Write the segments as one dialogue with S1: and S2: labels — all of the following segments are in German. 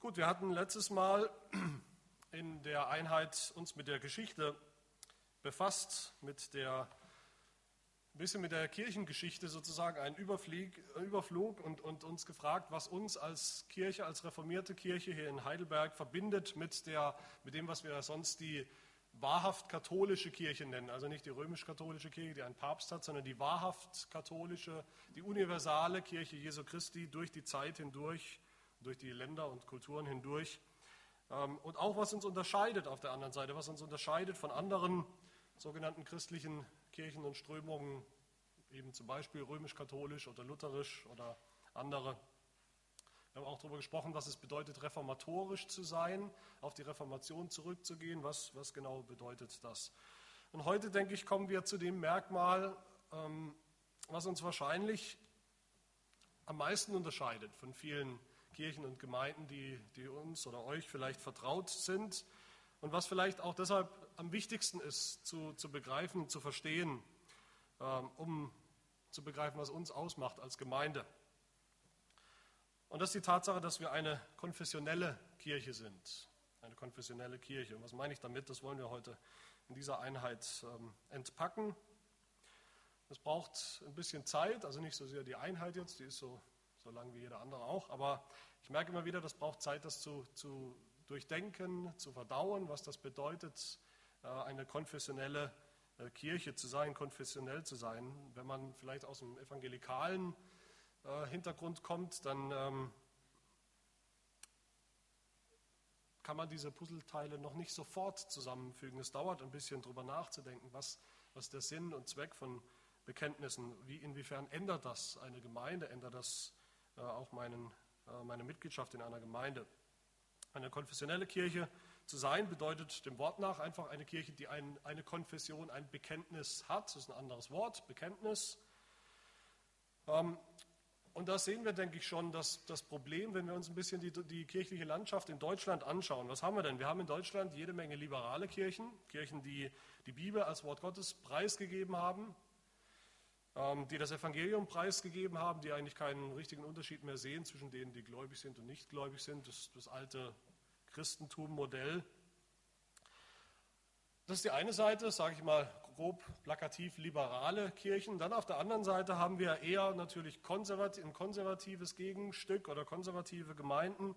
S1: Gut, wir hatten letztes Mal in der Einheit uns mit der Geschichte befasst, mit der ein bisschen mit der Kirchengeschichte sozusagen einen Überflieg, Überflug und, und uns gefragt, was uns als Kirche, als reformierte Kirche hier in Heidelberg verbindet mit, der, mit dem, was wir sonst die wahrhaft katholische Kirche nennen. Also nicht die römisch-katholische Kirche, die einen Papst hat, sondern die wahrhaft katholische, die universale Kirche Jesu Christi durch die Zeit hindurch, durch die Länder und Kulturen hindurch. Ähm, und auch was uns unterscheidet auf der anderen Seite, was uns unterscheidet von anderen sogenannten christlichen Kirchen und Strömungen, eben zum Beispiel römisch-katholisch oder lutherisch oder andere. Wir haben auch darüber gesprochen, was es bedeutet, reformatorisch zu sein, auf die Reformation zurückzugehen. Was, was genau bedeutet das? Und heute, denke ich, kommen wir zu dem Merkmal, ähm, was uns wahrscheinlich am meisten unterscheidet von vielen Kirchen und Gemeinden, die, die uns oder euch vielleicht vertraut sind und was vielleicht auch deshalb am wichtigsten ist zu, zu begreifen, zu verstehen, ähm, um zu begreifen, was uns ausmacht als Gemeinde. Und das ist die Tatsache, dass wir eine konfessionelle Kirche sind. Eine konfessionelle Kirche. Und was meine ich damit? Das wollen wir heute in dieser Einheit ähm, entpacken. Es braucht ein bisschen Zeit, also nicht so sehr die Einheit jetzt, die ist so, so lang wie jeder andere auch, aber ich merke immer wieder, das braucht Zeit, das zu, zu durchdenken, zu verdauen, was das bedeutet, äh, eine konfessionelle äh, Kirche zu sein, konfessionell zu sein. Wenn man vielleicht aus dem evangelikalen äh, Hintergrund kommt, dann ähm, kann man diese Puzzleteile noch nicht sofort zusammenfügen. Es dauert ein bisschen darüber nachzudenken, was, was der Sinn und Zweck von Bekenntnissen, wie inwiefern ändert das eine Gemeinde, ändert das auch meinen, äh, meine Mitgliedschaft in einer Gemeinde. Eine konfessionelle Kirche zu sein bedeutet dem Wort nach einfach eine Kirche, die ein, eine Konfession, ein Bekenntnis hat. Das ist ein anderes Wort, Bekenntnis. Ähm, und da sehen wir, denke ich, schon dass das Problem, wenn wir uns ein bisschen die, die, kirchliche Landschaft in Deutschland anschauen. Was haben wir denn? Wir haben in Deutschland jede Menge liberale Kirchen, Kirchen, die die Bibel als Wort Gottes preisgegeben haben, die das Evangelium preisgegeben haben, die eigentlich keinen richtigen Unterschied mehr sehen zwischen denen, die gläubig sind und nicht gläubig sind. Das, das alte Christentum-Modell. Das ist die eine Seite, sage ich mal grob plakativ liberale Kirchen. Dann auf der anderen Seite haben wir eher natürlich konservativ, ein konservatives Gegenstück oder konservative Gemeinden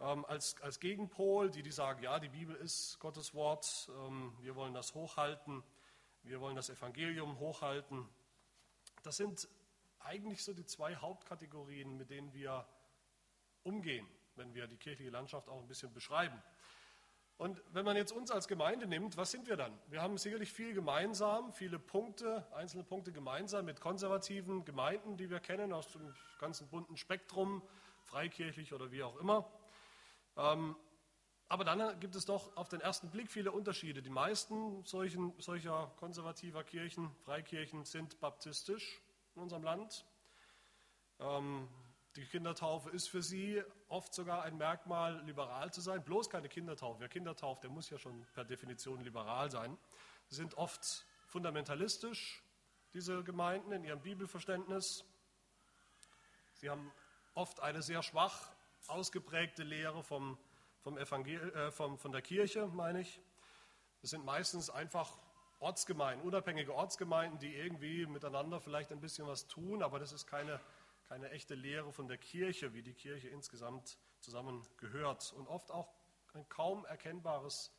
S1: ähm, als, als Gegenpol, die, die sagen, ja, die Bibel ist Gottes Wort, ähm, wir wollen das hochhalten, wir wollen das Evangelium hochhalten. Das sind eigentlich so die zwei Hauptkategorien, mit denen wir umgehen wenn wir die kirchliche Landschaft auch ein bisschen beschreiben. Und wenn man jetzt uns als Gemeinde nimmt, was sind wir dann? Wir haben sicherlich viel gemeinsam, viele Punkte, einzelne Punkte gemeinsam mit konservativen Gemeinden, die wir kennen aus dem ganzen bunten Spektrum, freikirchlich oder wie auch immer. Ähm, aber dann gibt es doch auf den ersten Blick viele Unterschiede. Die meisten solchen, solcher konservativer Kirchen, Freikirchen, sind baptistisch in unserem Land. Ähm, die Kindertaufe ist für sie oft sogar ein Merkmal, liberal zu sein. Bloß keine Kindertaufe. Wer Kindertauft, der muss ja schon per Definition liberal sein. Sie sind oft fundamentalistisch, diese Gemeinden, in ihrem Bibelverständnis. Sie haben oft eine sehr schwach ausgeprägte Lehre vom, vom Evangel äh, vom, von der Kirche, meine ich. Es sind meistens einfach Ortsgemeinden, unabhängige Ortsgemeinden, die irgendwie miteinander vielleicht ein bisschen was tun, aber das ist keine keine echte Lehre von der Kirche, wie die Kirche insgesamt zusammengehört und oft auch ein kaum erkennbares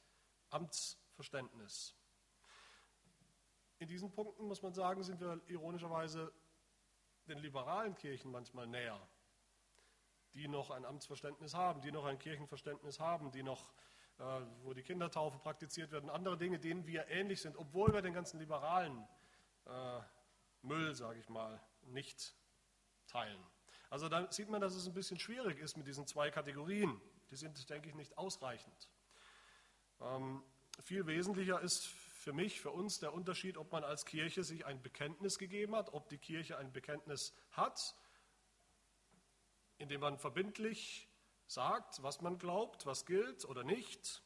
S1: Amtsverständnis. In diesen Punkten muss man sagen, sind wir ironischerweise den liberalen Kirchen manchmal näher, die noch ein Amtsverständnis haben, die noch ein Kirchenverständnis haben, die noch, äh, wo die Kindertaufe praktiziert wird und andere Dinge, denen wir ähnlich sind, obwohl wir den ganzen liberalen äh, Müll, sage ich mal, nicht teilen. Also da sieht man, dass es ein bisschen schwierig ist mit diesen zwei Kategorien. Die sind, denke ich, nicht ausreichend. Ähm, viel wesentlicher ist für mich, für uns der Unterschied, ob man als Kirche sich ein Bekenntnis gegeben hat, ob die Kirche ein Bekenntnis hat, indem man verbindlich sagt, was man glaubt, was gilt oder nicht.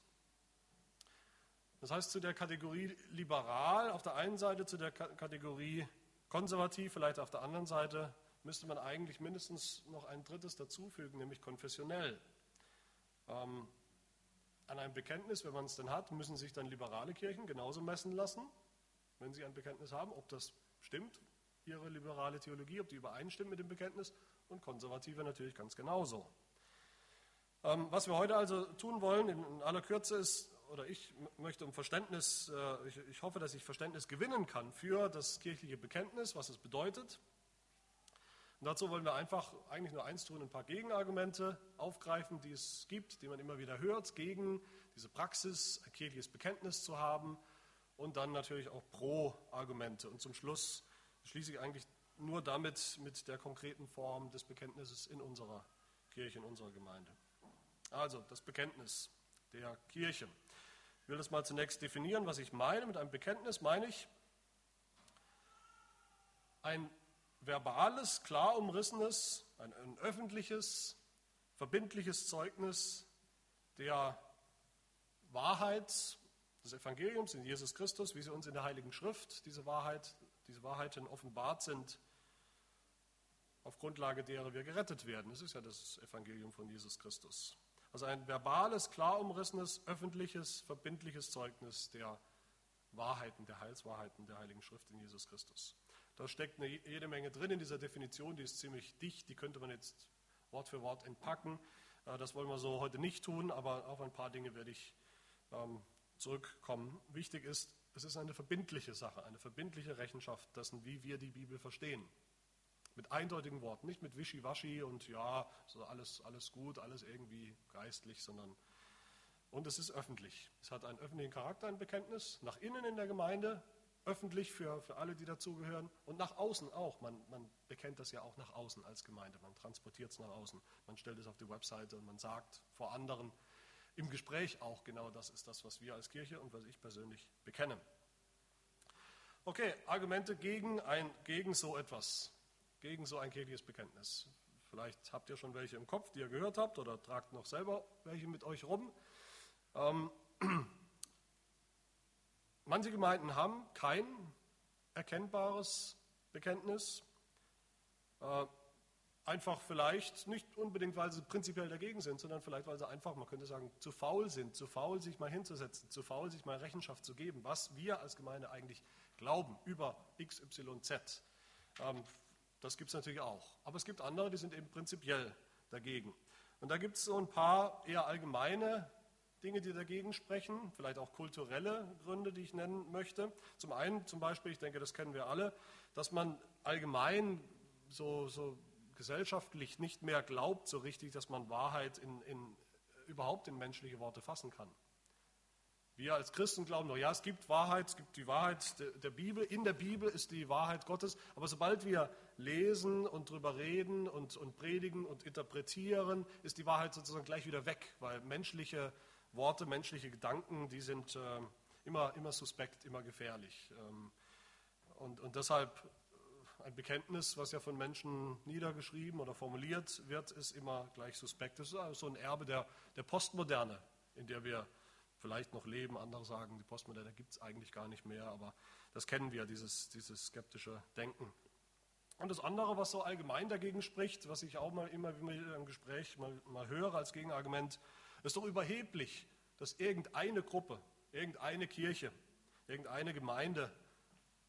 S1: Das heißt, zu der Kategorie liberal auf der einen Seite, zu der Kategorie konservativ vielleicht auf der anderen Seite müsste man eigentlich mindestens noch ein drittes dazufügen, nämlich konfessionell. Ähm, an einem Bekenntnis, wenn man es denn hat, müssen sich dann liberale Kirchen genauso messen lassen, wenn sie ein Bekenntnis haben, ob das stimmt, ihre liberale Theologie, ob die übereinstimmt mit dem Bekenntnis und Konservative natürlich ganz genauso. Ähm, was wir heute also tun wollen, in aller Kürze ist, oder ich möchte um Verständnis, äh, ich, ich hoffe, dass ich Verständnis gewinnen kann für das kirchliche Bekenntnis, was es bedeutet. Und dazu wollen wir einfach eigentlich nur eins tun, ein paar Gegenargumente aufgreifen, die es gibt, die man immer wieder hört, gegen diese Praxis, ein kirchliches Bekenntnis zu haben und dann natürlich auch Pro-Argumente. Und zum Schluss schließe ich eigentlich nur damit mit der konkreten Form des Bekenntnisses in unserer Kirche, in unserer Gemeinde. Also das Bekenntnis der Kirche. Ich will das mal zunächst definieren, was ich meine. Mit einem Bekenntnis meine ich ein verbales, klar umrissenes, ein, ein öffentliches, verbindliches Zeugnis der Wahrheit des Evangeliums in Jesus Christus, wie sie uns in der Heiligen Schrift, diese, Wahrheit, diese Wahrheiten offenbart sind, auf Grundlage derer wir gerettet werden. Das ist ja das Evangelium von Jesus Christus. Also ein verbales, klar umrissenes, öffentliches, verbindliches Zeugnis der Wahrheiten, der Heilswahrheiten der Heiligen Schrift in Jesus Christus. Da steckt eine, jede Menge drin in dieser Definition, die ist ziemlich dicht, die könnte man jetzt Wort für Wort entpacken. Äh, das wollen wir so heute nicht tun, aber auf ein paar Dinge werde ich ähm, zurückkommen. Wichtig ist, es ist eine verbindliche Sache, eine verbindliche Rechenschaft dessen, wie wir die Bibel verstehen. Mit eindeutigen Worten, nicht mit Wischiwaschi und ja, so alles, alles gut, alles irgendwie geistlich, sondern und es ist öffentlich. Es hat einen öffentlichen Charakter, ein Bekenntnis, nach innen in der Gemeinde, öffentlich für, für alle, die dazugehören und nach außen auch. Man, man bekennt das ja auch nach außen als Gemeinde. Man transportiert es nach außen. Man stellt es auf die Webseite und man sagt vor anderen im Gespräch auch genau das ist das, was wir als Kirche und was ich persönlich bekenne. Okay, Argumente gegen, ein, gegen so etwas gegen so ein kirchliches Bekenntnis. Vielleicht habt ihr schon welche im Kopf, die ihr gehört habt, oder tragt noch selber welche mit euch rum. Ähm, manche Gemeinden haben kein erkennbares Bekenntnis. Äh, einfach vielleicht, nicht unbedingt, weil sie prinzipiell dagegen sind, sondern vielleicht, weil sie einfach, man könnte sagen, zu faul sind, zu faul, sich mal hinzusetzen, zu faul, sich mal Rechenschaft zu geben, was wir als Gemeinde eigentlich glauben über XYZ. Ähm, das gibt es natürlich auch. Aber es gibt andere, die sind eben prinzipiell dagegen. Und da gibt es so ein paar eher allgemeine Dinge, die dagegen sprechen, vielleicht auch kulturelle Gründe, die ich nennen möchte. Zum einen zum Beispiel, ich denke, das kennen wir alle, dass man allgemein so, so gesellschaftlich nicht mehr glaubt so richtig, dass man Wahrheit in, in, überhaupt in menschliche Worte fassen kann. Wir als Christen glauben noch, ja, es gibt Wahrheit, es gibt die Wahrheit der Bibel, in der Bibel ist die Wahrheit Gottes, aber sobald wir lesen und drüber reden und, und predigen und interpretieren, ist die Wahrheit sozusagen gleich wieder weg, weil menschliche Worte, menschliche Gedanken, die sind äh, immer, immer suspekt, immer gefährlich. Ähm, und, und deshalb äh, ein Bekenntnis, was ja von Menschen niedergeschrieben oder formuliert wird, ist immer gleich suspekt. Das ist also so ein Erbe der, der Postmoderne, in der wir vielleicht noch leben. Andere sagen, die Postmoderne gibt es eigentlich gar nicht mehr, aber das kennen wir, dieses, dieses skeptische Denken. Und das andere, was so allgemein dagegen spricht, was ich auch mal immer im Gespräch mal, mal höre als Gegenargument, ist doch überheblich, dass irgendeine Gruppe, irgendeine Kirche, irgendeine Gemeinde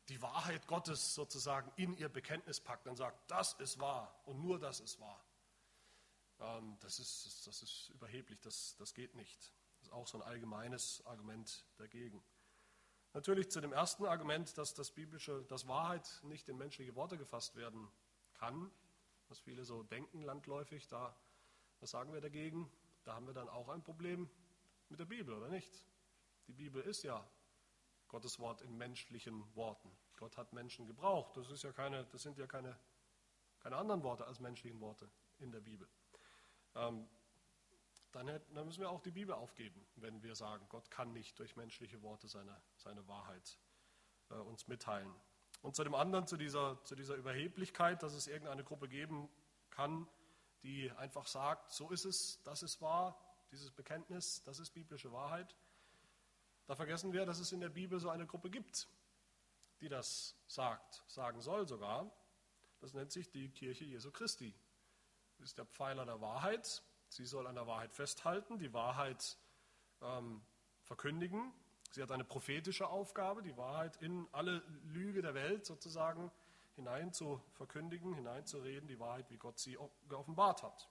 S1: die Wahrheit Gottes sozusagen in ihr Bekenntnis packt und sagt, das ist wahr und nur das ist wahr. Ähm, das, ist, das ist überheblich, das, das geht nicht. Das ist auch so ein allgemeines Argument dagegen. Natürlich zu dem ersten Argument, dass das biblische, dass Wahrheit nicht in menschliche Worte gefasst werden kann, was viele so denken landläufig, da, was sagen wir dagegen? Da haben wir dann auch ein Problem mit der Bibel, oder nicht? Die Bibel ist ja Gottes Wort in menschlichen Worten. Gott hat Menschen gebraucht. Das, ja keine, das sind ja keine, keine anderen Worte als menschlichen Worte in der Bibel. Ähm, dann, dann, müssen wir auch die Bibel aufgeben, wenn wir sagen, Gott kann nicht durch menschliche Worte seine, seine Wahrheit äh, uns mitteilen. Und zu dem anderen, zu dieser, zu dieser Überheblichkeit, dass es irgendeine Gruppe geben kann, die einfach sagt, so ist es, das ist wahr, dieses Bekenntnis, das ist biblische Wahrheit. Da vergessen wir, dass es in der Bibel so eine Gruppe gibt, die das sagt, sagen soll sogar. Das nennt sich die Kirche Jesu Christi. Das ist der Pfeiler der Wahrheit, Sie soll an der Wahrheit festhalten, die Wahrheit ähm, verkündigen. Sie hat eine prophetische Aufgabe, die Wahrheit in alle Lüge der Welt sozusagen hinein zu verkündigen, hineinzureden, die Wahrheit, wie Gott sie geoffenbart hat.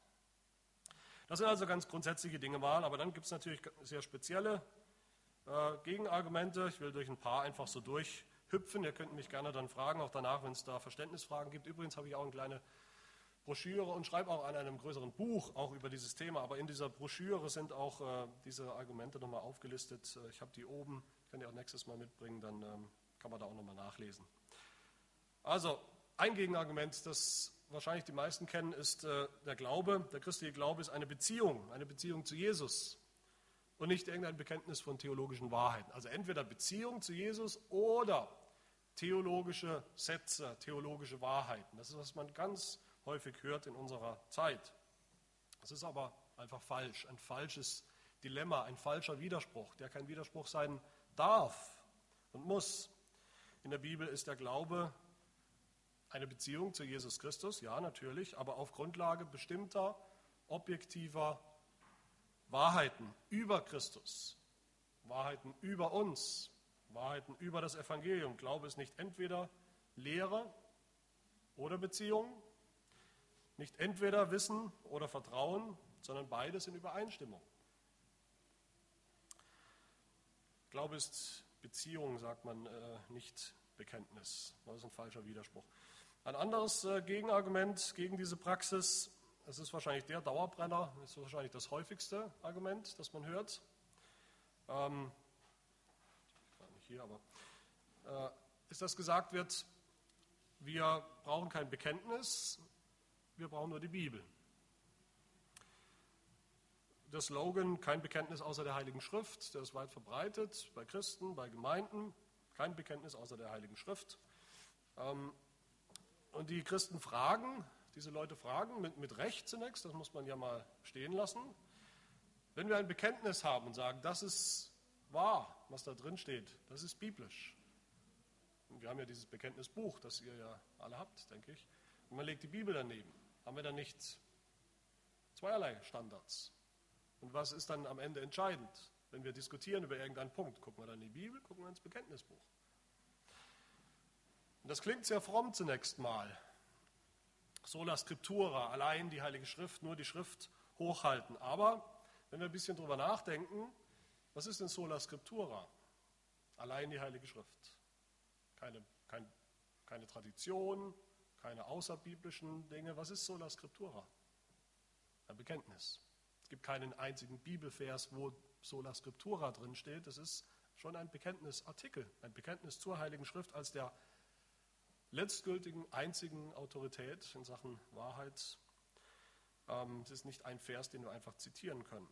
S1: Das sind also ganz grundsätzliche Dinge mal, aber dann gibt es natürlich sehr spezielle äh, Gegenargumente. Ich will durch ein paar einfach so durchhüpfen. Ihr könnt mich gerne dann fragen, auch danach, wenn es da Verständnisfragen gibt. Übrigens habe ich auch eine kleine Broschüre und schreibe auch an einem größeren Buch auch über dieses Thema. Aber in dieser Broschüre sind auch äh, diese Argumente nochmal aufgelistet. Äh, ich habe die oben, kann ich auch nächstes Mal mitbringen, dann ähm, kann man da auch nochmal nachlesen. Also ein Gegenargument, das wahrscheinlich die meisten kennen, ist der Glaube. Der christliche Glaube ist eine Beziehung, eine Beziehung zu Jesus und nicht irgendein Bekenntnis von theologischen Wahrheiten. Also entweder Beziehung zu Jesus oder theologische Sätze, theologische Wahrheiten. Das ist, was man ganz häufig hört in unserer Zeit. Das ist aber einfach falsch, ein falsches Dilemma, ein falscher Widerspruch, der kein Widerspruch sein darf und muss. In der Bibel ist der Glaube eine Beziehung zu Jesus Christus, ja natürlich, aber auf Grundlage bestimmter objektiver Wahrheiten über Christus, Wahrheiten über uns, Wahrheiten über das Evangelium. Glaube ist nicht entweder Lehre oder Beziehung, nicht entweder Wissen oder Vertrauen, sondern beides in Übereinstimmung. Glaube ist Beziehung, sagt man, äh, nicht Bekenntnis. Das ist ein falscher Widerspruch. Ein anderes äh, Gegenargument gegen diese Praxis, es ist wahrscheinlich der Dauerbrenner, ist wahrscheinlich das häufigste Argument, das man hört. Ähm, nicht hier, aber äh, ist, dass gesagt wird, wir brauchen kein Bekenntnis, wir brauchen nur die Bibel. Der Slogan, kein Bekenntnis außer der Heiligen Schrift, der ist weit verbreitet bei Christen, bei Gemeinden, kein Bekenntnis außer der Heiligen Schrift. Ähm, und die Christen fragen, diese Leute fragen, mit, mit Recht zunächst, das muss man ja mal stehen lassen, wenn wir ein Bekenntnis haben und sagen, das ist wahr, was da drin steht, das ist biblisch. Und wir haben ja dieses Bekenntnisbuch, das ihr ja alle habt, denke ich. Und man legt die Bibel daneben. Haben wir dann nicht zweierlei Standards? Und was ist dann am Ende entscheidend? Wenn wir diskutieren über irgendeinen Punkt, gucken wir dann in die Bibel, gucken wir ins Bekenntnisbuch. Und das klingt sehr fromm zunächst mal. Sola Scriptura, allein die Heilige Schrift, nur die Schrift hochhalten. Aber wenn wir ein bisschen drüber nachdenken, was ist denn Sola Scriptura? Allein die Heilige Schrift. Keine, kein, keine Tradition, keine außerbiblischen Dinge. Was ist Sola Scriptura? Ein Bekenntnis. Es gibt keinen einzigen Bibelvers, wo Sola Scriptura drin steht. Das ist schon ein Bekenntnisartikel, ein Bekenntnis zur Heiligen Schrift als der letztgültigen, einzigen Autorität in Sachen Wahrheit. Ähm, es ist nicht ein Vers, den wir einfach zitieren können.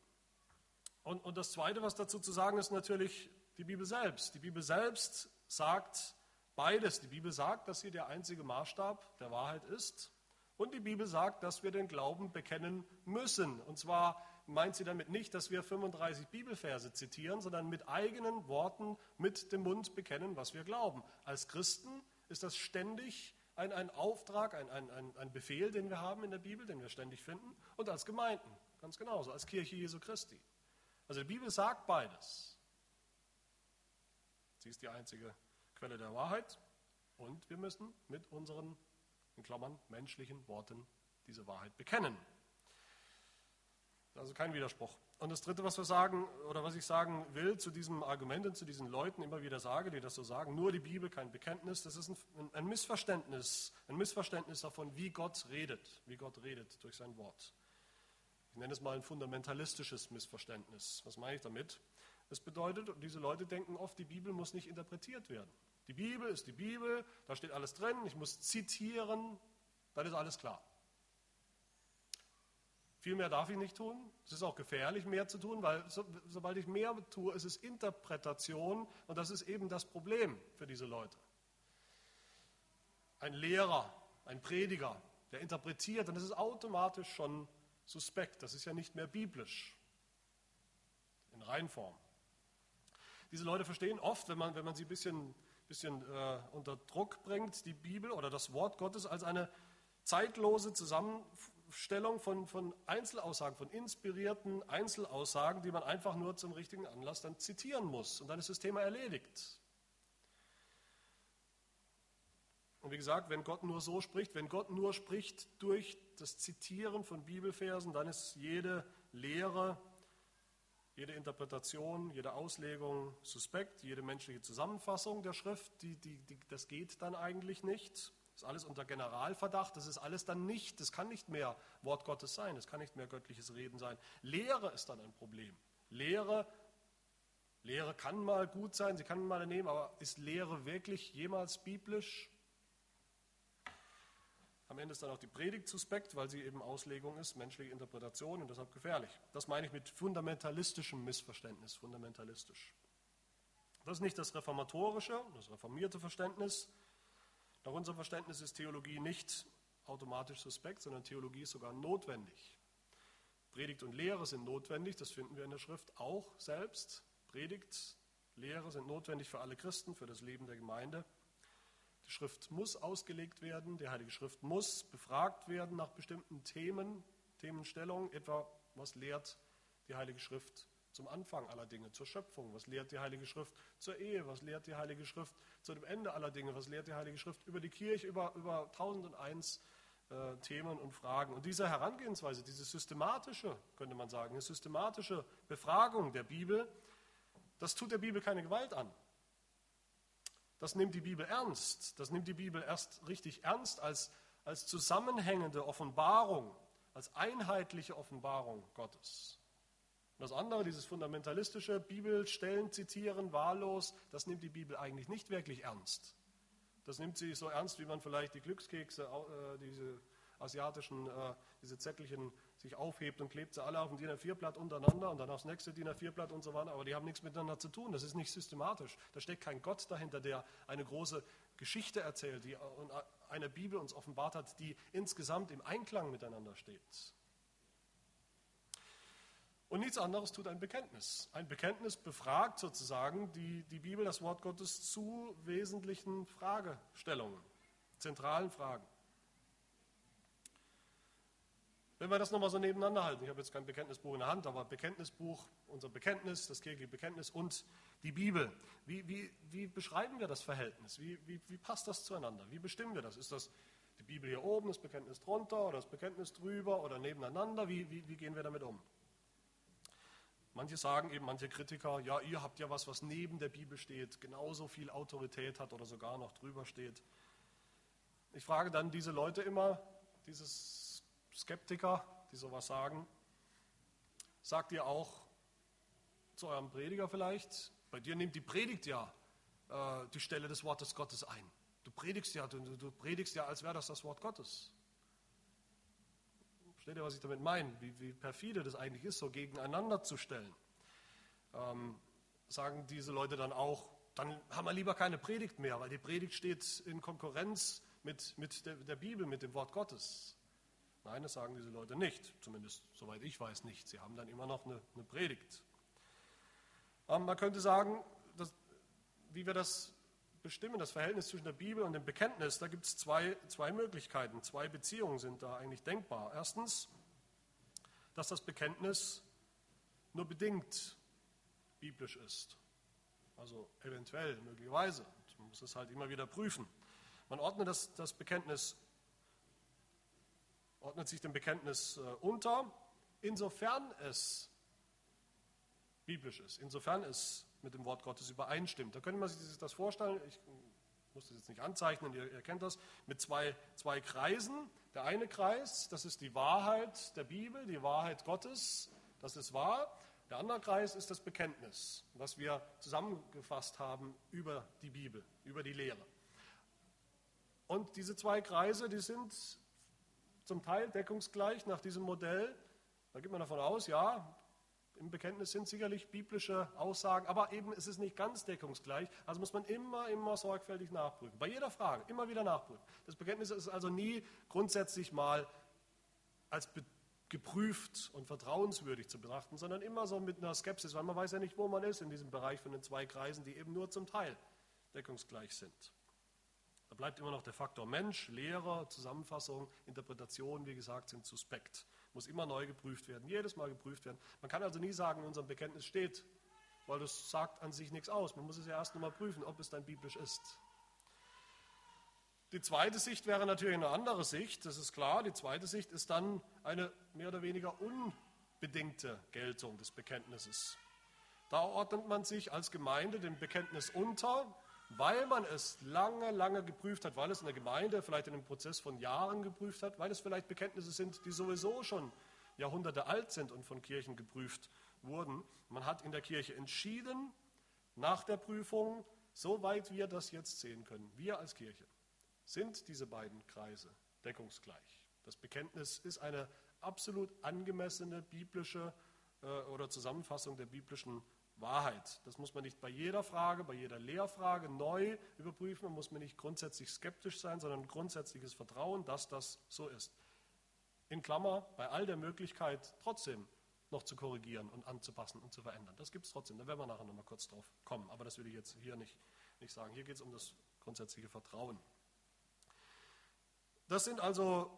S1: Und, und das Zweite, was dazu zu sagen ist, natürlich die Bibel selbst. Die Bibel selbst sagt beides. Die Bibel sagt, dass sie der einzige Maßstab der Wahrheit ist. Und die Bibel sagt, dass wir den Glauben bekennen müssen. Und zwar meint sie damit nicht, dass wir 35 Bibelverse zitieren, sondern mit eigenen Worten, mit dem Mund bekennen, was wir glauben. Als Christen ist das ständig ein, ein Auftrag, ein, ein, ein Befehl, den wir haben in der Bibel, den wir ständig finden, und als Gemeinden, ganz genauso, als Kirche Jesu Christi. Also die Bibel sagt beides. Sie ist die einzige Quelle der Wahrheit und wir müssen mit unseren, in Klammern, menschlichen Worten diese Wahrheit bekennen. Also kein Widerspruch. Und das Dritte, was wir sagen, oder was ich sagen will zu diesem Argument und zu diesen Leuten immer wieder sage, die das so sagen, nur die Bibel, kein Bekenntnis, das ist ein, ein Missverständnis, ein Missverständnis davon, wie Gott redet, wie Gott redet durch sein Wort. Ich nenne es mal ein fundamentalistisches Missverständnis. Was meine ich damit? Das bedeutet, diese Leute denken oft, die Bibel muss nicht interpretiert werden. Die Bibel ist die Bibel, da steht alles drin, ich muss zitieren, dann ist alles klar. Viel mehr darf ich nicht tun. Es ist auch gefährlich, mehr zu tun, weil so, sobald ich mehr tue, ist es Interpretation und das ist eben das Problem für diese Leute. Ein Lehrer, ein Prediger, der interpretiert das ist automatisch schon suspekt. Das ist ja nicht mehr biblisch in Reinform. Diese Leute verstehen oft, wenn man, wenn man sie ein bisschen, bisschen äh, unter Druck bringt, die Bibel oder das Wort Gottes als eine zeitlose Zusammenfassung Aufstellung von, von Einzelaussagen, von inspirierten Einzelaussagen, die man einfach nur zum richtigen Anlass dann zitieren muss. Und dann ist das Thema erledigt. Und wie gesagt, wenn Gott nur so spricht, wenn Gott nur spricht durch das Zitieren von Bibelversen, dann ist jede Lehre, jede Interpretation, jede Auslegung suspekt, jede menschliche Zusammenfassung der Schrift, die, die, die, das geht dann eigentlich nicht. Ist alles unter Generalverdacht, das ist alles dann nicht, das kann nicht mehr Wort Gottes sein, das kann nicht mehr göttliches Reden sein. Lehre ist dann ein Problem. Lehre, Lehre kann mal gut sein, sie kann mal daneben, aber ist Lehre wirklich jemals biblisch? Am Ende ist dann auch die Predigt suspekt, weil sie eben Auslegung ist, menschliche Interpretation und deshalb gefährlich. Das meine ich mit fundamentalistischem Missverständnis, fundamentalistisch. Das ist nicht das reformatorische, das reformierte Verständnis. Nach unserem Verständnis ist Theologie nicht automatisch suspekt, sondern Theologie ist sogar notwendig. Predigt und Lehre sind notwendig, das finden wir in der Schrift auch selbst. Predigt, Lehre sind notwendig für alle Christen, für das Leben der Gemeinde. Die Schrift muss ausgelegt werden, die Heilige Schrift muss befragt werden nach bestimmten Themen, Themenstellungen, etwa was lehrt die Heilige Schrift zum Anfang aller Dinge, zur Schöpfung, was lehrt die Heilige Schrift zur Ehe, was lehrt die Heilige Schrift zu dem Ende aller Dinge, was lehrt die Heilige Schrift über die Kirche, über, über tausend und eins äh, Themen und Fragen. Und diese Herangehensweise, diese systematische, könnte man sagen, eine systematische Befragung der Bibel, das tut der Bibel keine Gewalt an. Das nimmt die Bibel ernst. Das nimmt die Bibel erst richtig ernst als, als zusammenhängende Offenbarung, als einheitliche Offenbarung Gottes. Und das andere, dieses fundamentalistische Bibelstellen zitieren, wahllos, das nimmt die Bibel eigentlich nicht wirklich ernst. Das nimmt sie so ernst, wie man vielleicht die Glückskekse, äh, diese asiatischen, äh, diese Zettelchen sich aufhebt und klebt sie alle auf dem DIN A4-Blatt untereinander und dann aufs nächste DIN A4-Blatt und so weiter. Aber die haben nichts miteinander zu tun. Das ist nicht systematisch. Da steckt kein Gott dahinter, der eine große Geschichte erzählt die, und eine Bibel uns offenbart hat, die insgesamt im Einklang miteinander steht. Und nichts anderes tut ein Bekenntnis. Ein Bekenntnis befragt sozusagen die, die Bibel, das Wort Gottes zu wesentlichen Fragestellungen, zentralen Fragen. Wenn wir das nochmal so nebeneinander halten, ich habe jetzt kein Bekenntnisbuch in der Hand, aber Bekenntnisbuch, unser Bekenntnis, das kirchliche Bekenntnis und die Bibel. Wie, wie, wie beschreiben wir das Verhältnis? Wie, wie, passt das zueinander? Wie bestimmen wir das? Ist das die Bibel hier oben, das Bekenntnis drunter oder das Bekenntnis drüber oder nebeneinander? Wie gehen wir damit um? Manche sagen eben, manche Kritiker, ja, ihr habt ja was, was neben der Bibel steht, genauso viel Autorität hat oder sogar noch drüber steht. Ich frage dann diese Leute immer, dieses Skeptiker, die sowas sagen, sagt ihr auch zu eurem Prediger vielleicht, bei dir nimmt die Predigt ja äh, die Stelle des Wortes Gottes ein. Du predigst ja, du, du predigst ja, als wäre das das Wort Gottes. Versteht ihr, was ich damit meine? Wie, wie perfide das eigentlich ist, so gegeneinander zu stellen. Ähm, sagen diese Leute dann auch, dann haben wir lieber keine Predigt mehr, weil die Predigt steht in Konkurrenz mit, mit der, der Bibel, mit dem Wort Gottes. Nein, das sagen diese Leute nicht, zumindest soweit ich weiß nicht. Sie haben dann immer noch eine, eine Predigt. Ähm, man könnte sagen, dass, wie wir das bestimmen, das Verhältnis zwischen der Bibel und dem Bekenntnis, da gibt es zwei, zwei Möglichkeiten, zwei Beziehungen sind da eigentlich denkbar. Erstens, dass das Bekenntnis nur bedingt biblisch ist. Also eventuell, möglicherweise. Man muss es halt immer wieder prüfen. Man ordnet das, das Bekenntnis ordnet sich dem Bekenntnis äh, unter, insofern es biblisch ist, insofern es mit dem Wort Gottes übereinstimmt. Da könnte man sich das vorstellen, ich muss das jetzt nicht anzeichnen, ihr, ihr kennt das, mit zwei, zwei Kreisen. Der eine Kreis, das ist die Wahrheit der Bibel, die Wahrheit Gottes, das ist wahr. Der andere Kreis ist das Bekenntnis, was wir zusammengefasst haben über die Bibel, über die Lehre. Und diese zwei Kreise, die sind zum Teil deckungsgleich nach diesem Modell. Da geht man davon aus, ja, im Bekenntnis sind sicherlich biblische Aussagen, aber eben ist es nicht ganz deckungsgleich. Also muss man immer, immer sorgfältig nachprüfen. Bei jeder Frage immer wieder nachprüfen. Das Bekenntnis ist also nie grundsätzlich mal als geprüft und vertrauenswürdig zu betrachten, sondern immer so mit einer Skepsis, weil man weiß ja nicht, wo man ist in diesem Bereich von den zwei Kreisen, die eben nur zum Teil deckungsgleich sind. Da bleibt immer noch der Faktor Mensch, Lehre, Zusammenfassung, Interpretation, wie gesagt, sind suspekt. Muss immer neu geprüft werden, jedes Mal geprüft werden. Man kann also nie sagen, in unserem Bekenntnis steht, weil das sagt an sich nichts aus. Man muss es ja erst nochmal prüfen, ob es dann biblisch ist. Die zweite Sicht wäre natürlich eine andere Sicht, das ist klar. Die zweite Sicht ist dann eine mehr oder weniger unbedingte Geltung des Bekenntnisses. Da ordnet man sich als Gemeinde dem Bekenntnis unter, weil man es lange, lange geprüft hat, weil es in der Gemeinde vielleicht in einem Prozess von Jahren geprüft hat, weil es vielleicht Bekenntnisse sind, die sowieso schon Jahrhunderte alt sind und von Kirchen geprüft wurden. Man hat in der Kirche entschieden, nach der Prüfung, soweit wir das jetzt sehen können, wir als Kirche, sind diese beiden Kreise deckungsgleich. Das Bekenntnis ist eine absolut angemessene biblische äh, oder Zusammenfassung der biblischen Wahrheit. Das muss man nicht bei jeder Frage, bei jeder Lehrfrage neu überprüfen. Man muss mir nicht grundsätzlich skeptisch sein, sondern grundsätzliches Vertrauen, dass das so ist. In Klammer, bei all der Möglichkeit trotzdem noch zu korrigieren und anzupassen und zu verändern. Das gibt es trotzdem. Da werden wir nachher nochmal kurz drauf kommen. Aber das will ich jetzt hier nicht, nicht sagen. Hier geht es um das grundsätzliche Vertrauen. Das sind also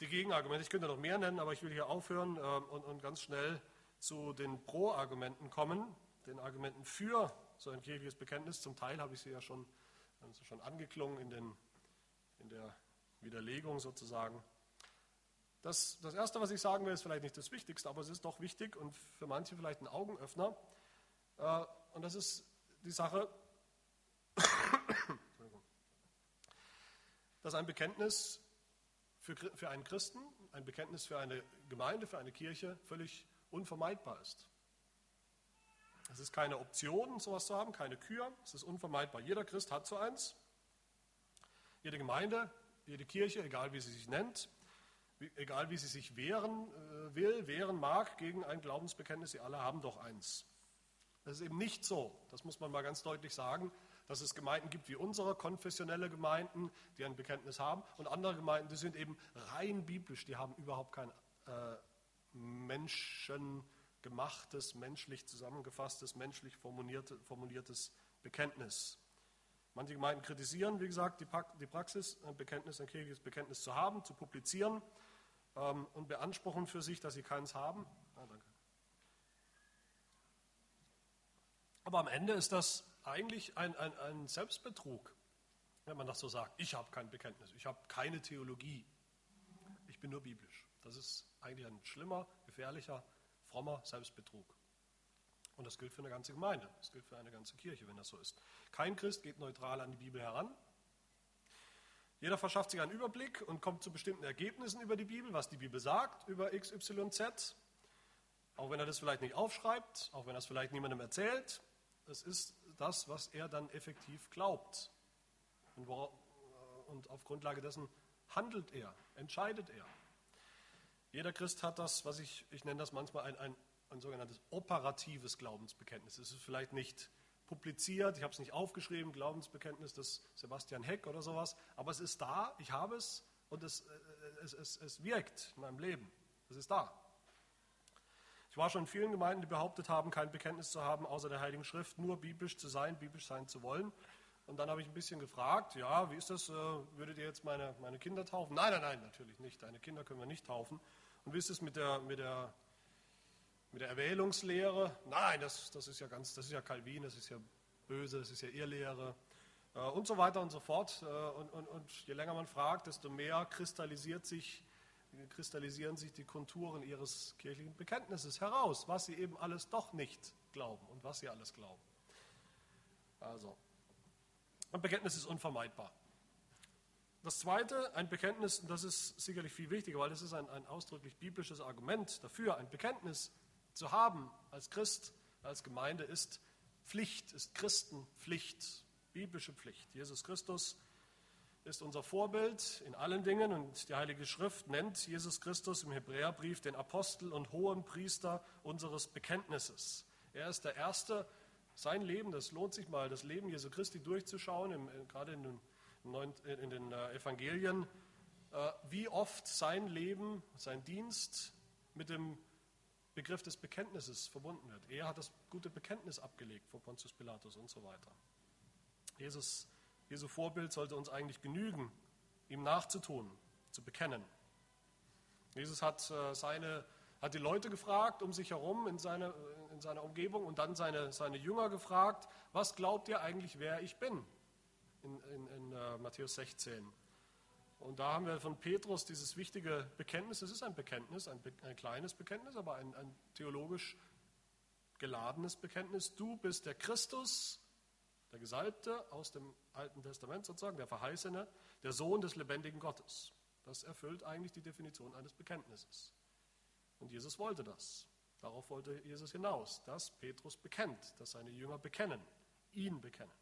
S1: die Gegenargumente. Ich könnte noch mehr nennen, aber ich will hier aufhören äh, und, und, ganz schnell zu den Pro-Argumenten kommen, den Argumenten für so ein kirchliches Bekenntnis. Zum Teil habe ich sie ja schon, sie schon angeklungen in, den, in der Widerlegung sozusagen. Das, das Erste, was ich sagen will, ist vielleicht nicht das Wichtigste, aber es ist doch wichtig und für manche vielleicht ein Augenöffner. Äh, und das ist die Sache, dass ein Bekenntnis für, für einen Christen, ein Bekenntnis für eine Gemeinde, für eine Kirche völlig unvermeidbar ist. Es ist keine Option, sowas zu haben, keine Kür, es ist unvermeidbar. Jeder Christ hat so eins. Jede Gemeinde, jede Kirche, egal wie sie sich nennt, egal wie sie sich wehren äh, will, wehren mag gegen ein Glaubensbekenntnis, sie alle haben doch eins. Das ist eben nicht so, das muss man mal ganz deutlich sagen, dass es Gemeinden gibt wie unsere, konfessionelle Gemeinden, die ein Bekenntnis haben, und andere Gemeinden, die sind eben rein biblisch, die haben überhaupt kein äh, menschengemachtes, menschlich zusammengefasstes, menschlich formulierte, formuliertes Bekenntnis. Manche Gemeinden kritisieren, wie gesagt, die Praxis, ein Bekenntnis, ein kirchliches Bekenntnis zu haben, zu publizieren ähm, und beanspruchen für sich, dass sie keins haben. Ah, Aber am Ende ist das eigentlich ein, ein, ein Selbstbetrug, wenn man das so sagt. Ich habe kein Bekenntnis, ich habe keine Theologie, ich bin nur biblisch. Das ist eigentlich ein schlimmer, gefährlicher, frommer Selbstbetrug. Und das gilt für eine ganze Gemeinde, das gilt für eine ganze Kirche, wenn das so ist. Kein Christ geht neutral an die Bibel heran. Jeder verschafft sich einen Überblick und kommt zu bestimmten Ergebnissen über die Bibel, was die Bibel sagt über XYZ. Auch wenn er das vielleicht nicht aufschreibt, auch wenn er es vielleicht niemandem erzählt. Es ist das, was er dann effektiv glaubt. Und, wo, äh, und auf Grundlage dessen handelt er, entscheidet er. Jeder Christ hat das, was ich, ich nenne das manchmal ein, ein, ein sogenanntes operatives Glaubensbekenntnis. Es ist vielleicht nicht publiziert, ich habe es nicht aufgeschrieben, Glaubensbekenntnis des Sebastian Heck oder sowas, aber es ist da, ich habe es und es, äh, es, es, es wirkt in meinem Leben. Es ist da. Ich war schon in vielen Gemeinden, die behauptet haben, kein Bekenntnis zu haben, außer der Heiligen Schrift, nur biblisch zu sein, biblisch sein zu wollen. Und dann habe ich ein bisschen gefragt, ja, wie ist das, äh, würdet ihr jetzt meine, meine Kinder taufen? Nein, nein, nein, natürlich nicht. Deine Kinder können wir nicht taufen. Und wie ist es mit der, mit der, mit der Erwählungslehre? Nein, das, das ist ja ganz, das ist ja Calvin, das ist ja böse, das ist ja Irrlehre. Äh, und so weiter und so fort. Äh, und, und, und je länger man fragt, desto mehr kristallisiert sich kristallisieren sich die Konturen ihres kirchlichen Bekenntnisses heraus, was sie eben alles doch nicht glauben und was sie alles glauben. Also, ein Bekenntnis ist unvermeidbar. Das Zweite, ein Bekenntnis, und das ist sicherlich viel wichtiger, weil das ist ein, ein ausdrücklich biblisches Argument dafür, ein Bekenntnis zu haben als Christ, als Gemeinde ist Pflicht, ist Christenpflicht, biblische Pflicht. Jesus Christus ist unser Vorbild in allen Dingen und die Heilige Schrift nennt Jesus Christus im Hebräerbrief den Apostel und hohen Priester unseres Bekenntnisses. Er ist der Erste, sein Leben, das lohnt sich mal, das Leben Jesu Christi durchzuschauen, im, gerade in den, in den äh, Evangelien, äh, wie oft sein Leben, sein Dienst mit dem Begriff des Bekenntnisses verbunden wird. Er hat das gute Bekenntnis abgelegt vor Pontius Pilatus und so weiter. Jesus Jesu Vorbild sollte uns eigentlich genügen, ihm nachzutun, zu bekennen. Jesus hat, äh, seine, hat die Leute gefragt um sich herum in, seine, in seiner Umgebung und dann seine, seine Jünger gefragt, was glaubt ihr eigentlich, wer ich bin? In, in, in uh, Matthäus 16. Und da haben wir von Petrus dieses wichtige Bekenntnis. Es ist ein Bekenntnis, ein, ein kleines Bekenntnis, aber ein, ein theologisch geladenes Bekenntnis. Du bist der Christus, der Gesalbte aus dem Alten Testament sozusagen, der Verheißene, der Sohn des lebendigen Gottes. Das erfüllt eigentlich die Definition eines Bekenntnisses. Und Jesus wollte das. Darauf wollte Jesus hinaus, dass Petrus bekennt, dass seine Jünger bekennen, ihn bekennen.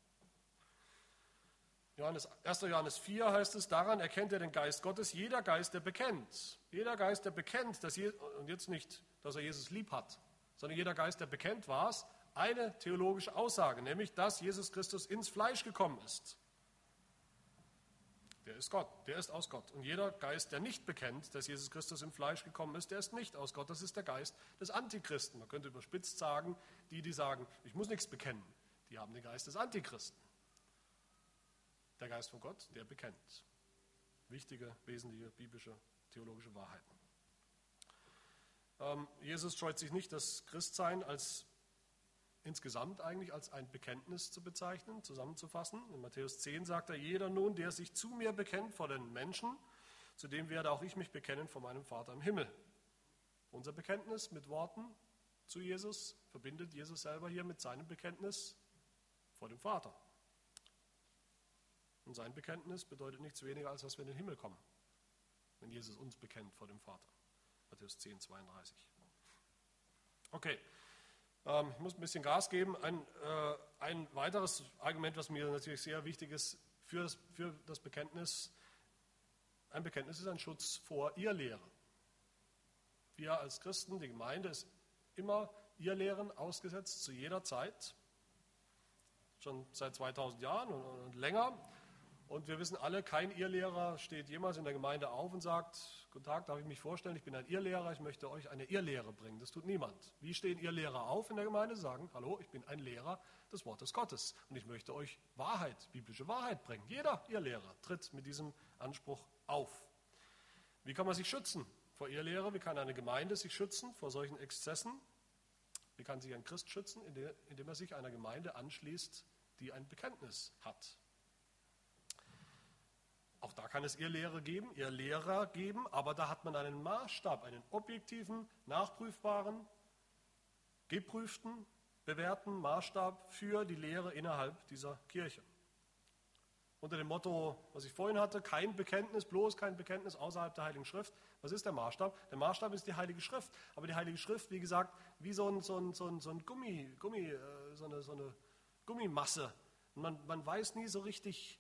S1: Johannes, 1. Johannes 4 heißt es, daran erkennt er den Geist Gottes, jeder Geist, der bekennt. Jeder Geist, der bekennt, dass Je und jetzt nicht, dass er Jesus lieb hat, sondern jeder Geist, der bekennt, war es, eine theologische Aussage, nämlich, dass Jesus Christus ins Fleisch gekommen ist. Der ist Gott, der ist aus Gott. Und jeder Geist, der nicht bekennt, dass Jesus Christus im Fleisch gekommen ist, der ist nicht aus Gott. Das ist der Geist des Antichristen. Man könnte überspitzt sagen, die, die sagen, ich muss nichts bekennen, die haben den Geist des Antichristen. Der Geist von Gott, der bekennt. Wichtige, wesentliche biblische, theologische Wahrheiten. Ähm, Jesus scheut sich nicht, das Christsein als insgesamt eigentlich als ein Bekenntnis zu bezeichnen, zusammenzufassen. In Matthäus 10 sagt er, jeder nun, der sich zu mir bekennt vor den Menschen, zu dem werde auch ich mich bekennen vor meinem Vater im Himmel. Unser Bekenntnis mit Worten zu Jesus verbindet Jesus selber hier mit seinem Bekenntnis vor dem Vater. Und sein Bekenntnis bedeutet nichts weniger, als dass wir in den Himmel kommen, wenn Jesus uns bekennt vor dem Vater. Matthäus 10, 32. Okay, ähm, ich muss ein bisschen Gas geben. Ein, äh, ein weiteres Argument, was mir natürlich sehr wichtig ist für das, für das Bekenntnis, ein Bekenntnis ist ein Schutz vor Irrlehre. Wir als Christen, die Gemeinde ist immer Irrlehren ausgesetzt, zu jeder Zeit, schon seit 2000 Jahren und, und länger. Und wir wissen alle, kein Irrlehrer steht jemals in der Gemeinde auf und sagt, guten Tag, darf ich mich vorstellen, ich bin ein Irrlehrer, ich möchte euch eine Irrlehre bringen. Das tut niemand. Wie stehen Irrlehrer auf in der Gemeinde? Sagen, hallo, ich bin ein Lehrer des Wortes Gottes und ich möchte euch Wahrheit, biblische Wahrheit bringen. Jeder Irrlehrer tritt mit diesem Anspruch auf. Wie kann man sich schützen vor Irrlehre? Wie kann eine Gemeinde sich schützen vor solchen Exzessen? Wie kann sich ein Christ schützen, indem er sich einer Gemeinde anschließt, die ein Bekenntnis hat? Auch da kann es ihr Lehre geben, ihr Lehrer geben, aber da hat man einen Maßstab, einen objektiven, nachprüfbaren, geprüften, bewährten Maßstab für die Lehre innerhalb dieser Kirche. Unter dem Motto, was ich vorhin hatte, kein Bekenntnis, bloß kein Bekenntnis außerhalb der Heiligen Schrift. Was ist der Maßstab? Der Maßstab ist die Heilige Schrift. Aber die Heilige Schrift, wie gesagt, wie so eine Gummimasse. Man, man weiß nie so richtig,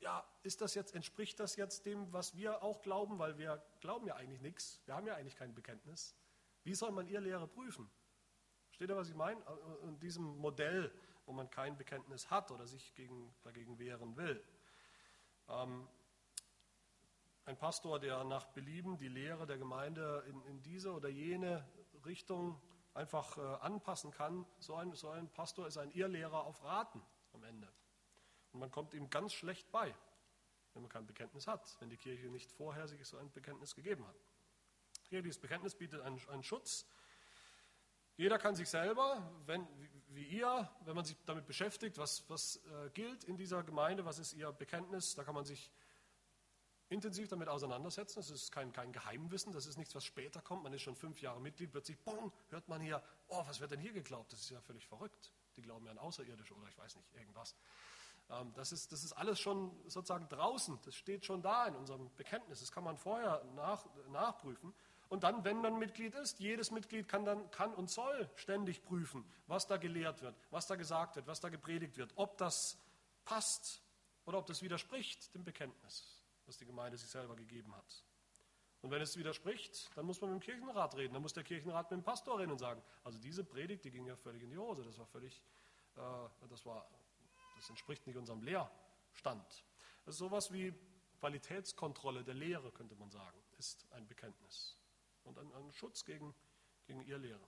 S1: ja, ist das jetzt, entspricht das jetzt dem, was wir auch glauben, weil wir glauben ja eigentlich nichts, wir haben ja eigentlich kein Bekenntnis. Wie soll man ihr Lehre prüfen? Steht ihr, was ich meine? In diesem Modell, wo man kein Bekenntnis hat oder sich gegen, dagegen wehren will. Ähm, ein Pastor, der nach Belieben die Lehre der Gemeinde in, in diese oder jene Richtung einfach äh, anpassen kann, so ein, so ein Pastor ist ein Irrlehrer auf Raten am Ende. Und man kommt ihm ganz schlecht bei, wenn man kein Bekenntnis hat, wenn die Kirche nicht vorher sich so ein Bekenntnis gegeben hat. Hier, dieses Bekenntnis bietet einen, einen Schutz. Jeder kann sich selber, wenn, wie ihr, wenn man sich damit beschäftigt, was, was äh, gilt in dieser Gemeinde, was ist ihr Bekenntnis, da kann man sich intensiv damit auseinandersetzen. Das ist kein, kein Geheimwissen, das ist nichts, was später kommt. Man ist schon fünf Jahre Mitglied, plötzlich, boom, hört man hier, oh, was wird denn hier geglaubt? Das ist ja völlig verrückt. Die glauben ja an Außerirdische oder ich weiß nicht, irgendwas. Ähm, das ist, das ist alles schon sozusagen draußen, das steht schon da in unserem Bekenntnis, das kann man vorher nach, nachprüfen. Und dann, wenn man Mitglied ist, jedes Mitglied kann, dann, kann und soll ständig prüfen, was da gelehrt wird, was da gesagt wird, was da gepredigt wird, ob das passt oder ob das widerspricht dem Bekenntnis, das die Gemeinde sich selber gegeben hat. Und wenn es widerspricht, dann muss man mit dem Kirchenrat reden, dann muss der Kirchenrat mit dem Pastor reden und sagen, also diese Predigt, die ging ja völlig in die Hose, das war völlig, äh, das war das entspricht nicht unserem Lehrstand. Das ist sowas wie Qualitätskontrolle der Lehre, könnte man sagen, ist ein Bekenntnis und ein, ein Schutz gegen, gegen Irrlehre.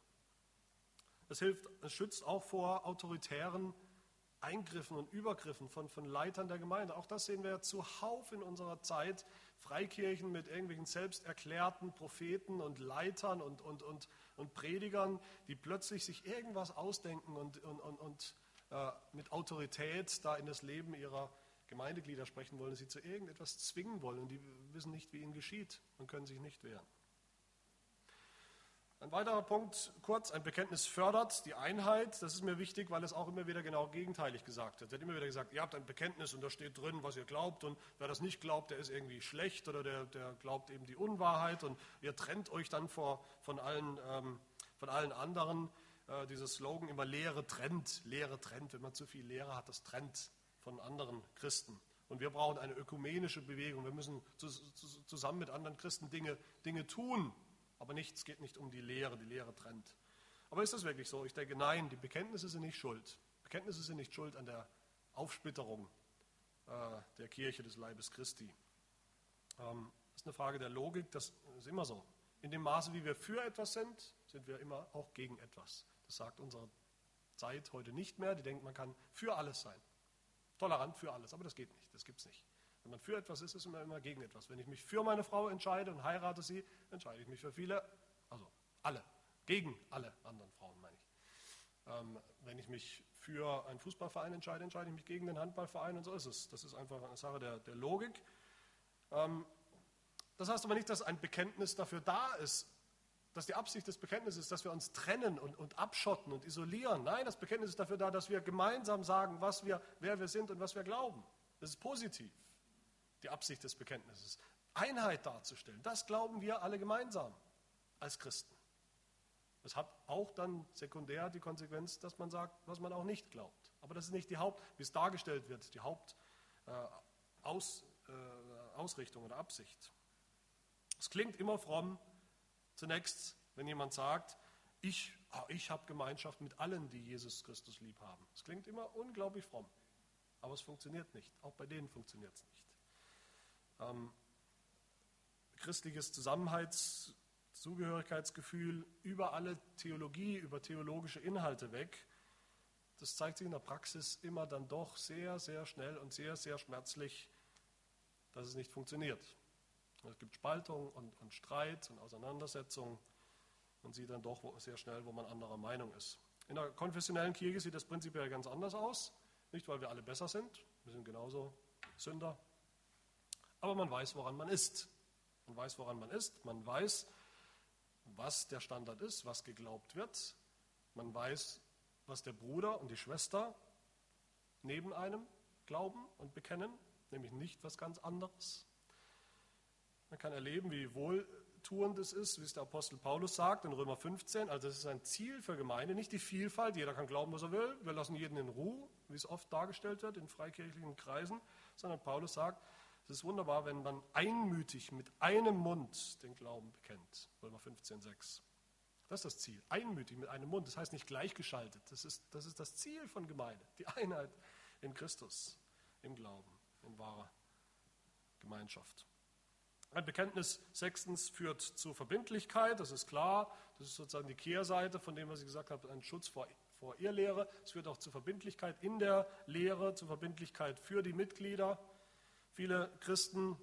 S1: Es hilft, es schützt auch vor autoritären Eingriffen und Übergriffen von, von Leitern der Gemeinde. Auch das sehen wir ja zuhauf in unserer Zeit. Freikirchen mit irgendwelchen selbsterklärten Propheten und Leitern und, und, und, und Predigern, die plötzlich sich irgendwas ausdenken und, und, und, und mit Autorität da in das Leben ihrer Gemeindeglieder sprechen wollen, sie zu irgendetwas zwingen wollen und die wissen nicht, wie ihnen geschieht und können sich nicht wehren. Ein weiterer Punkt, kurz, ein Bekenntnis fördert die Einheit. Das ist mir wichtig, weil es auch immer wieder genau gegenteilig gesagt wird. Es wird immer wieder gesagt, ihr habt ein Bekenntnis und da steht drin, was ihr glaubt und wer das nicht glaubt, der ist irgendwie schlecht oder der, der glaubt eben die Unwahrheit und ihr trennt euch dann vor, von, allen, ähm, von allen anderen. Äh, dieser Slogan immer Lehre trennt, Lehre trennt. Wenn man zu viel Lehre hat, das trennt von anderen Christen. Und wir brauchen eine ökumenische Bewegung. Wir müssen zusammen mit anderen Christen Dinge, Dinge tun, aber nicht, es geht nicht um die Lehre, die Lehre trennt. Aber ist das wirklich so? Ich denke, nein, die Bekenntnisse sind nicht schuld. Bekenntnisse sind nicht schuld an der Aufsplitterung äh, der Kirche des Leibes Christi. Ähm, das ist eine Frage der Logik, das ist immer so. In dem Maße, wie wir für etwas sind, sind wir immer auch gegen etwas. Das sagt unsere Zeit heute nicht mehr. Die denkt, man kann für alles sein. Tolerant für alles, aber das geht nicht, das gibt es nicht. Wenn man für etwas ist, ist man immer gegen etwas. Wenn ich mich für meine Frau entscheide und heirate sie, entscheide ich mich für viele, also alle, gegen alle anderen Frauen, meine ich. Ähm, wenn ich mich für einen Fußballverein entscheide, entscheide ich mich gegen den Handballverein und so ist es. Das ist einfach eine Sache der, der Logik. Ähm, das heißt aber nicht, dass ein Bekenntnis dafür da ist, dass die Absicht des Bekenntnisses ist, dass wir uns trennen und, und abschotten und isolieren. Nein, das Bekenntnis ist dafür da, dass wir gemeinsam sagen, was wir, wer wir sind und was wir glauben. Das ist positiv die Absicht des Bekenntnisses. Einheit darzustellen, das glauben wir alle gemeinsam als Christen. Das hat auch dann sekundär die Konsequenz, dass man sagt, was man auch nicht glaubt. Aber das ist nicht die Haupt, wie es dargestellt wird, die Hauptausrichtung äh, äh, oder Absicht. Es klingt immer fromm, zunächst, wenn jemand sagt, ich, oh, ich habe Gemeinschaft mit allen, die Jesus Christus lieb haben. Es klingt immer unglaublich fromm, aber es funktioniert nicht. Auch bei denen funktioniert es nicht ähm, christliches Zusammenhalts-, Zugehörigkeitsgefühl über alle Theologie, über theologische Inhalte weg. Das zeigt sich in der Praxis immer dann doch sehr, sehr schnell und sehr, sehr schmerzlich, dass es nicht funktioniert. Es gibt Spaltung und, und Streit und Auseinandersetzung. Man sieht dann doch sehr schnell, wo man anderer Meinung ist. In der konfessionellen Kirche sieht das prinzipiell ganz anders aus. Nicht, weil wir alle besser sind, wir sind genauso Sünder, aber man weiß, woran man ist. Man weiß, woran man ist. Man weiß, was der Standard ist, was geglaubt wird. Man weiß, was der Bruder und die Schwester neben einem glauben und bekennen, nämlich nicht was ganz anderes. Man kann erleben, wie wohltuend es ist, wie es der Apostel Paulus sagt in Römer 15. Also es ist ein Ziel für Gemeinde, nicht die Vielfalt, jeder kann glauben, was er will, wir lassen jeden in Ruhe, wie es oft dargestellt wird in freikirchlichen Kreisen, sondern Paulus sagt, es ist wunderbar, wenn man einmütig mit einem Mund den Glauben bekennt. Römer 15,6. Das ist das Ziel. Einmütig mit einem Mund. Das heißt nicht gleichgeschaltet. Das ist, das ist das Ziel von Gemeinde. Die Einheit in Christus, im Glauben, in wahrer Gemeinschaft. Ein Bekenntnis sechstens führt zur Verbindlichkeit, das ist klar. Das ist sozusagen die Kehrseite von dem, was ich gesagt habe, ein Schutz vor, vor Irrlehre. Es führt auch zur Verbindlichkeit in der Lehre, zur Verbindlichkeit für die Mitglieder. Viele Christen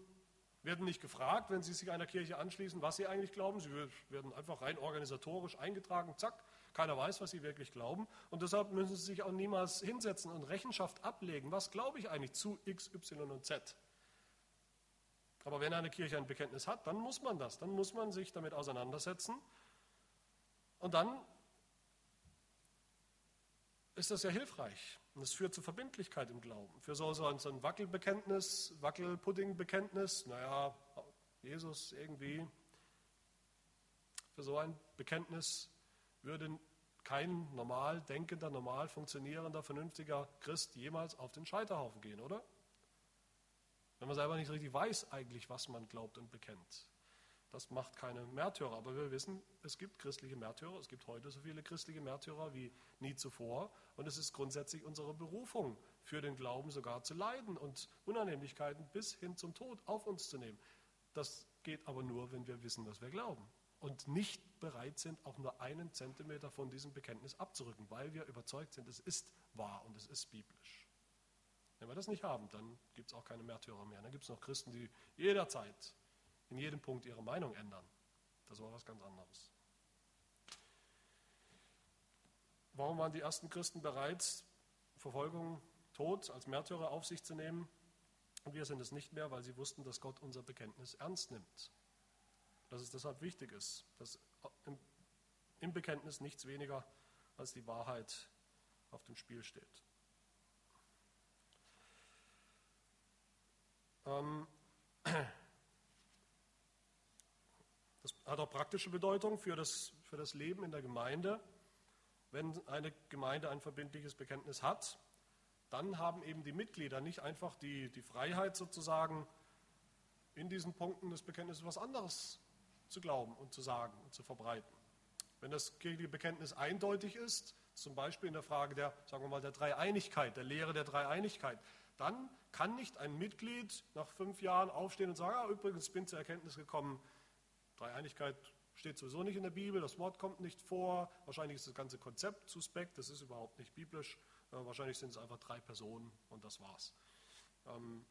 S1: werden nicht gefragt, wenn sie sich einer Kirche anschließen, was sie eigentlich glauben. Sie werden einfach rein organisatorisch eingetragen, zack. Keiner weiß, was sie wirklich glauben. Und deshalb müssen sie sich auch niemals hinsetzen und Rechenschaft ablegen. Was glaube ich eigentlich zu X, Y und Z? Aber wenn eine Kirche ein Bekenntnis hat, dann muss man das. Dann muss man sich damit auseinandersetzen. Und dann ist das ja hilfreich. Und es führt zu Verbindlichkeit im Glauben. Für so, so ein Wackelbekenntnis, Wackelpuddingbekenntnis, naja, Jesus irgendwie, für so ein Bekenntnis würde kein normal denkender, normal funktionierender, vernünftiger Christ jemals auf den Scheiterhaufen gehen, oder? Wenn man selber nicht richtig weiß eigentlich, was man glaubt und bekennt. Das macht keine Märtyrer, aber wir wissen, es gibt christliche Märtyrer, es gibt heute so viele christliche Märtyrer wie nie zuvor und es ist grundsätzlich unsere Berufung, für den Glauben sogar zu leiden und Unannehmlichkeiten bis hin zum Tod auf uns zu nehmen. Das geht aber nur, wenn wir wissen, was wir glauben. und nicht bereit sind, auch nur einen Zentimeter von diesem Bekenntnis abzurücken, weil wir überzeugt sind, es ist wahr und es ist biblisch. Wenn wir das nicht haben, dann gibt es auch keine Märtyrer mehr. Dann gibt es noch Christen, die jederzeit in jedem Punkt ihre Meinung ändern. Das war was ganz anderes. Warum waren die ersten Christen bereit, Verfolgung, Tod als Märtyrer auf sich zu nehmen? Und wir sind es nicht mehr, weil sie wussten, dass Gott unser Bekenntnis ernst nimmt. Dass es deshalb wichtig ist, dass im Bekenntnis nichts weniger als die Wahrheit auf dem Spiel steht. das hat auch praktische Bedeutung für das, für das Leben in der Gemeinde. Wenn eine Gemeinde ein verbindliches Bekenntnis hat, dann haben eben die Mitglieder nicht einfach die, die Freiheit sozusagen, in diesen Punkten des Bekenntnisses was anderes zu glauben und zu sagen und zu verbreiten. Wenn das kirchliche Bekenntnis eindeutig ist, zum Beispiel in der Frage der, sagen wir mal, der Dreieinigkeit, der Lehre der Dreieinigkeit, dann kann nicht ein Mitglied nach fünf Jahren aufstehen und sagen, ah, übrigens bin zur Erkenntnis gekommen, Dreieinigkeit steht sowieso nicht in der Bibel, das Wort kommt nicht vor, wahrscheinlich ist das ganze Konzept suspekt, das ist überhaupt nicht biblisch, äh, wahrscheinlich sind es einfach drei Personen und das war's. Ähm,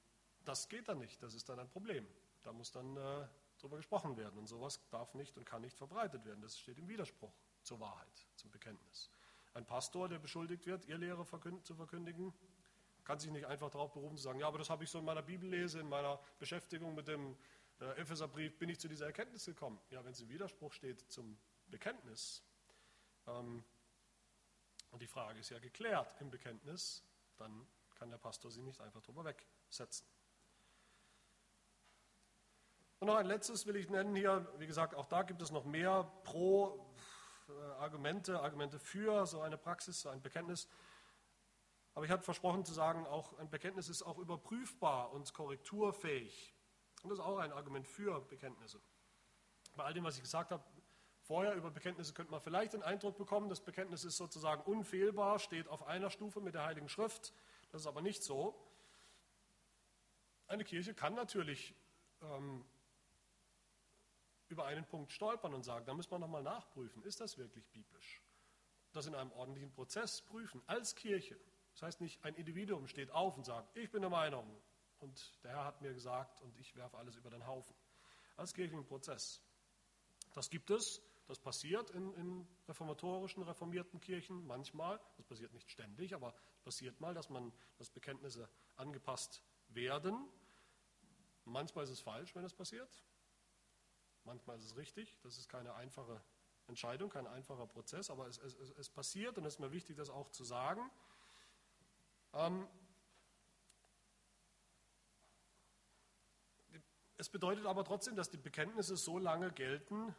S1: das geht dann nicht, das ist dann ein Problem. Da muss dann äh, drüber gesprochen werden und sowas darf nicht und kann nicht verbreitet werden. Das steht im Widerspruch zur Wahrheit, zum Bekenntnis. Ein Pastor, der beschuldigt wird, ihr Lehre zu verkündigen, kann sich nicht einfach darauf berufen zu sagen, ja, aber das habe ich so in meiner Bibellese, in meiner Beschäftigung mit dem äh, Epheserbrief, bin ich zu dieser Erkenntnis gekommen. Ja, wenn es im Widerspruch steht zum Bekenntnis, ähm, und die Frage ist ja geklärt im Bekenntnis, dann kann der Pastor sie nicht einfach drüber wegsetzen. Und noch ein letztes will ich nennen hier, wie gesagt, auch da gibt es noch mehr Pro-Argumente, äh, Argumente für so eine Praxis, so ein Bekenntnis. Aber ich hatte versprochen zu sagen, auch ein Bekenntnis ist auch überprüfbar und korrekturfähig. Und das ist auch ein Argument für Bekenntnisse. Bei all dem, was ich gesagt habe, vorher über Bekenntnisse könnte man vielleicht den Eindruck bekommen, das Bekenntnis ist sozusagen unfehlbar, steht auf einer Stufe mit der Heiligen Schrift. Das ist aber nicht so. Eine Kirche kann natürlich ähm, über einen Punkt stolpern und sagen, da muss man nochmal nachprüfen, ist das wirklich biblisch? Das in einem ordentlichen Prozess prüfen, als Kirche. Das heißt nicht, ein Individuum steht auf und sagt, ich bin der Meinung und der Herr hat mir gesagt und ich werfe alles über den Haufen. Als kirchlichen Prozess. Das gibt es, das passiert in, in, reformatorischen, reformierten Kirchen manchmal. Das passiert nicht ständig, aber es passiert mal, dass man, dass Bekenntnisse angepasst werden. Manchmal ist es falsch, wenn es passiert. Manchmal ist es richtig. Das ist keine einfache Entscheidung, kein einfacher Prozess, aber es, es, es passiert und es ist mir wichtig, das auch zu sagen. Ähm, es bedeutet aber trotzdem, dass die Bekenntnisse so lange gelten,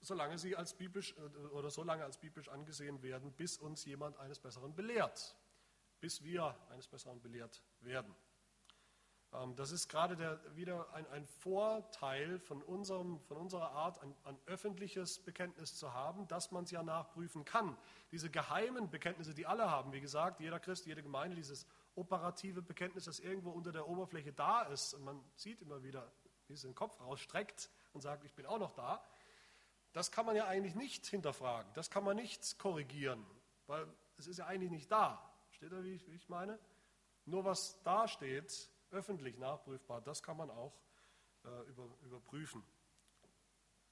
S1: solange sie als biblisch äh, oder so lange als biblisch angesehen werden, bis uns jemand eines Besseren belehrt, bis wir eines Besseren belehrt werden. Ähm, das ist gerade der, wieder ein, ein, Vorteil von, unserem, von unserer Art, ein, ein öffentliches Bekenntnis zu haben, dass man es ja nachprüfen kann. Diese geheimen Bekenntnisse, die alle haben, wie gesagt, jeder Christ, jede Gemeinde, dieses operative Bekenntnis, das irgendwo unter der Oberfläche da ist und man sieht immer wieder, wie es den Kopf rausstreckt und sagt, ich bin auch noch da, das kann man ja eigentlich nicht hinterfragen, das kann man nicht korrigieren, weil es ist ja eigentlich nicht da. Steht da, wie ich, wie ich meine? Nur was da steht, öffentlich nachprüfbar, das kann man auch äh, über, überprüfen.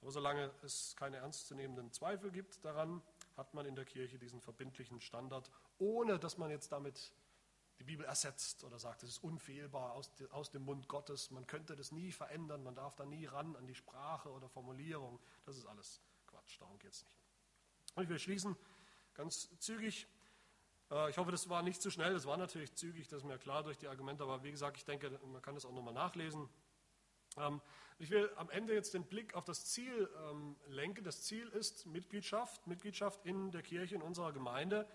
S1: Aber solange es keine ernstzunehmenden Zweifel gibt daran, hat man in der Kirche diesen verbindlichen Standard, ohne dass man jetzt damit die Bibel ersetzt oder sagt, es ist unfehlbar aus, aus dem Mund Gottes, man könnte das nie verändern, man darf da nie ran an die Sprache oder Formulierung. Das ist alles Quatsch, darum geht es nicht. Und ich will schließen ganz zügig ich hoffe, das war nicht zu schnell. Das war natürlich zügig, das ist mir klar durch die Argumente. Aber wie gesagt, ich denke, man kann das auch nochmal nachlesen. Ähm, ich will am Ende jetzt den Blick auf das Ziel ähm, lenken. Das Ziel ist Mitgliedschaft, Mitgliedschaft in der Kirche, in unserer Gemeinde.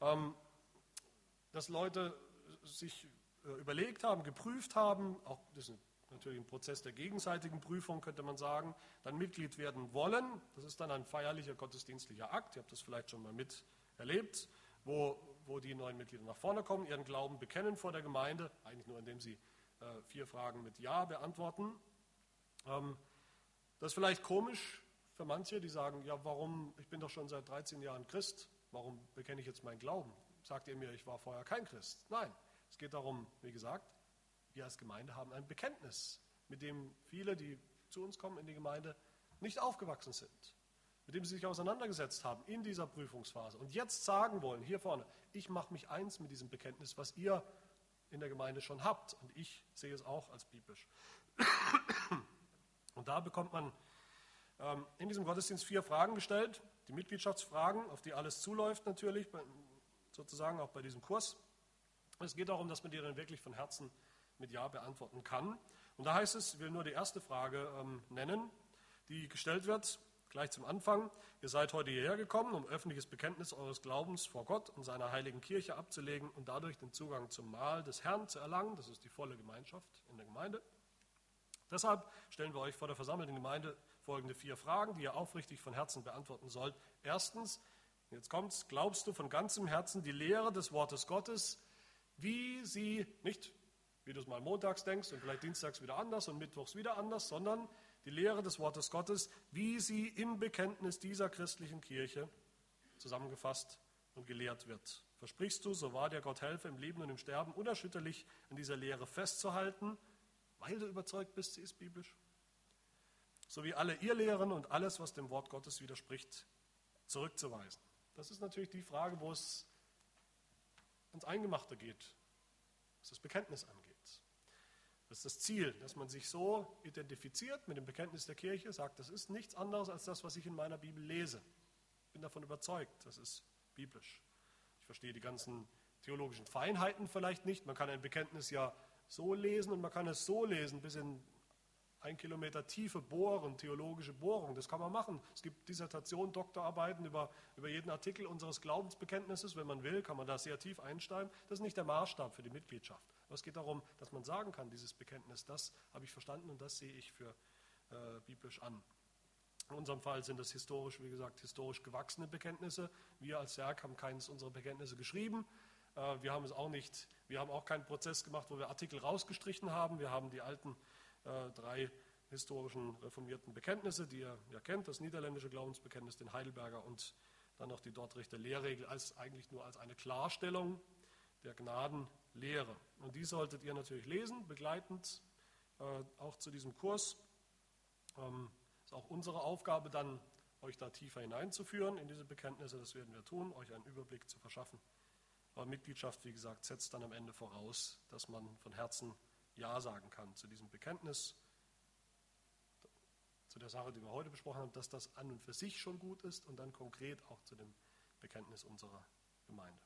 S1: Ähm, dass Leute sich äh, überlegt haben, geprüft haben, auch das ist natürlich ein Prozess der gegenseitigen Prüfung, könnte man sagen, dann Mitglied werden wollen. Das ist dann ein feierlicher gottesdienstlicher Akt. Ihr habt das vielleicht schon mal miterlebt wo, wo die neuen Mitglieder nach vorne kommen, ihren Glauben bekennen vor der Gemeinde, eigentlich nur indem sie äh, vier Fragen mit Ja beantworten. Ähm, das ist vielleicht komisch für manche, die sagen, ja, warum, ich bin doch schon seit 13 Jahren Christ, warum bekenne ich jetzt meinen Glauben? Sagt ihr mir, ich war vorher kein Christ? Nein, es geht darum, wie gesagt, wir als Gemeinde haben ein Bekenntnis, mit dem viele, die zu uns kommen in die Gemeinde, nicht aufgewachsen sind, mit dem sie sich auseinandergesetzt haben in dieser Prüfungsphase und jetzt sagen wollen, hier vorne, ich mache mich eins mit diesem Bekenntnis, was ihr in der Gemeinde schon habt und ich sehe es auch als biblisch. Und da bekommt man ähm, in diesem Gottesdienst vier Fragen gestellt, die Mitgliedschaftsfragen, auf die alles zuläuft natürlich, sozusagen auch bei diesem Kurs. Es geht darum, dass man die dann wirklich von Herzen mit Ja beantworten kann. Und da heißt es, ich will nur die erste Frage ähm, nennen, die gestellt wird, gleich zum Anfang. Ihr seid heute hierher gekommen, um öffentliches Bekenntnis eures Glaubens vor Gott und seiner heiligen Kirche abzulegen und dadurch den Zugang zum Mahl des Herrn zu erlangen. Das ist die volle Gemeinschaft in der Gemeinde. Deshalb stellen wir euch vor der versammelten Gemeinde folgende vier Fragen, die ihr aufrichtig von Herzen beantworten sollt. Erstens, jetzt kommt's, glaubst du von ganzem Herzen die Lehre des Wortes Gottes, wie sie, nicht wie du es mal montags denkst und vielleicht dienstags wieder anders und mittwochs wieder anders, sondern die Lehre des Wortes Gottes, wie sie im Bekenntnis dieser christlichen Kirche zusammengefasst und gelehrt wird. Versprichst du, so wahr dir Gott helfe, im Leben und im Sterben unerschütterlich an dieser Lehre festzuhalten, weil du überzeugt bist, sie ist biblisch? So wie alle ihr Lehren und alles, was dem Wort Gottes widerspricht, zurückzuweisen. Das ist natürlich die Frage, wo es ans Eingemachte geht, was das Bekenntnis angeht. Das ist das Ziel, dass man sich so identifiziert mit dem Bekenntnis der Kirche, sagt, das ist nichts anderes als das, was ich in meiner Bibel lese. Ich bin davon überzeugt, das ist biblisch. Ich verstehe die ganzen theologischen Feinheiten vielleicht nicht. Man kann ein Bekenntnis ja so lesen und man kann es so lesen, bis in ein Kilometer tiefe Bohren, theologische Bohrung, das kann man machen. Es gibt Dissertationen, Doktorarbeiten über, über jeden Artikel unseres Glaubensbekenntnisses. Wenn man will, kann man da sehr tief einsteigen. Das ist nicht der Maßstab für die Mitgliedschaft. Aber es geht darum, dass man sagen kann, dieses Bekenntnis, das habe ich verstanden und das sehe ich für äh, biblisch an. In unserem Fall sind das historisch, wie gesagt, historisch gewachsene Bekenntnisse. Wir als Werk haben keines unserer Bekenntnisse geschrieben. Äh, wir haben es auch nicht, wir haben auch keinen Prozess gemacht, wo wir Artikel rausgestrichen haben. Wir haben die alten äh, drei historischen reformierten Bekenntnisse, die ihr ja kennt, das niederländische Glaubensbekenntnis, den Heidelberger und dann noch die Dortrichter Lehrregel als eigentlich nur als eine Klarstellung der Gnadenlehre. Und die solltet ihr natürlich lesen, begleitend äh, auch zu diesem Kurs. Ähm, ist auch unsere Aufgabe dann, euch da tiefer hineinzuführen in diese Bekenntnisse. Das werden wir tun, euch einen Überblick zu verschaffen. Aber Mitgliedschaft, wie gesagt, setzt dann am Ende voraus, dass man von Herzen ja sagen kann zu diesem Bekenntnis, zu der Sache, die wir heute besprochen haben, dass das an und für sich schon gut ist und dann konkret auch zu dem Bekenntnis unserer Gemeinde.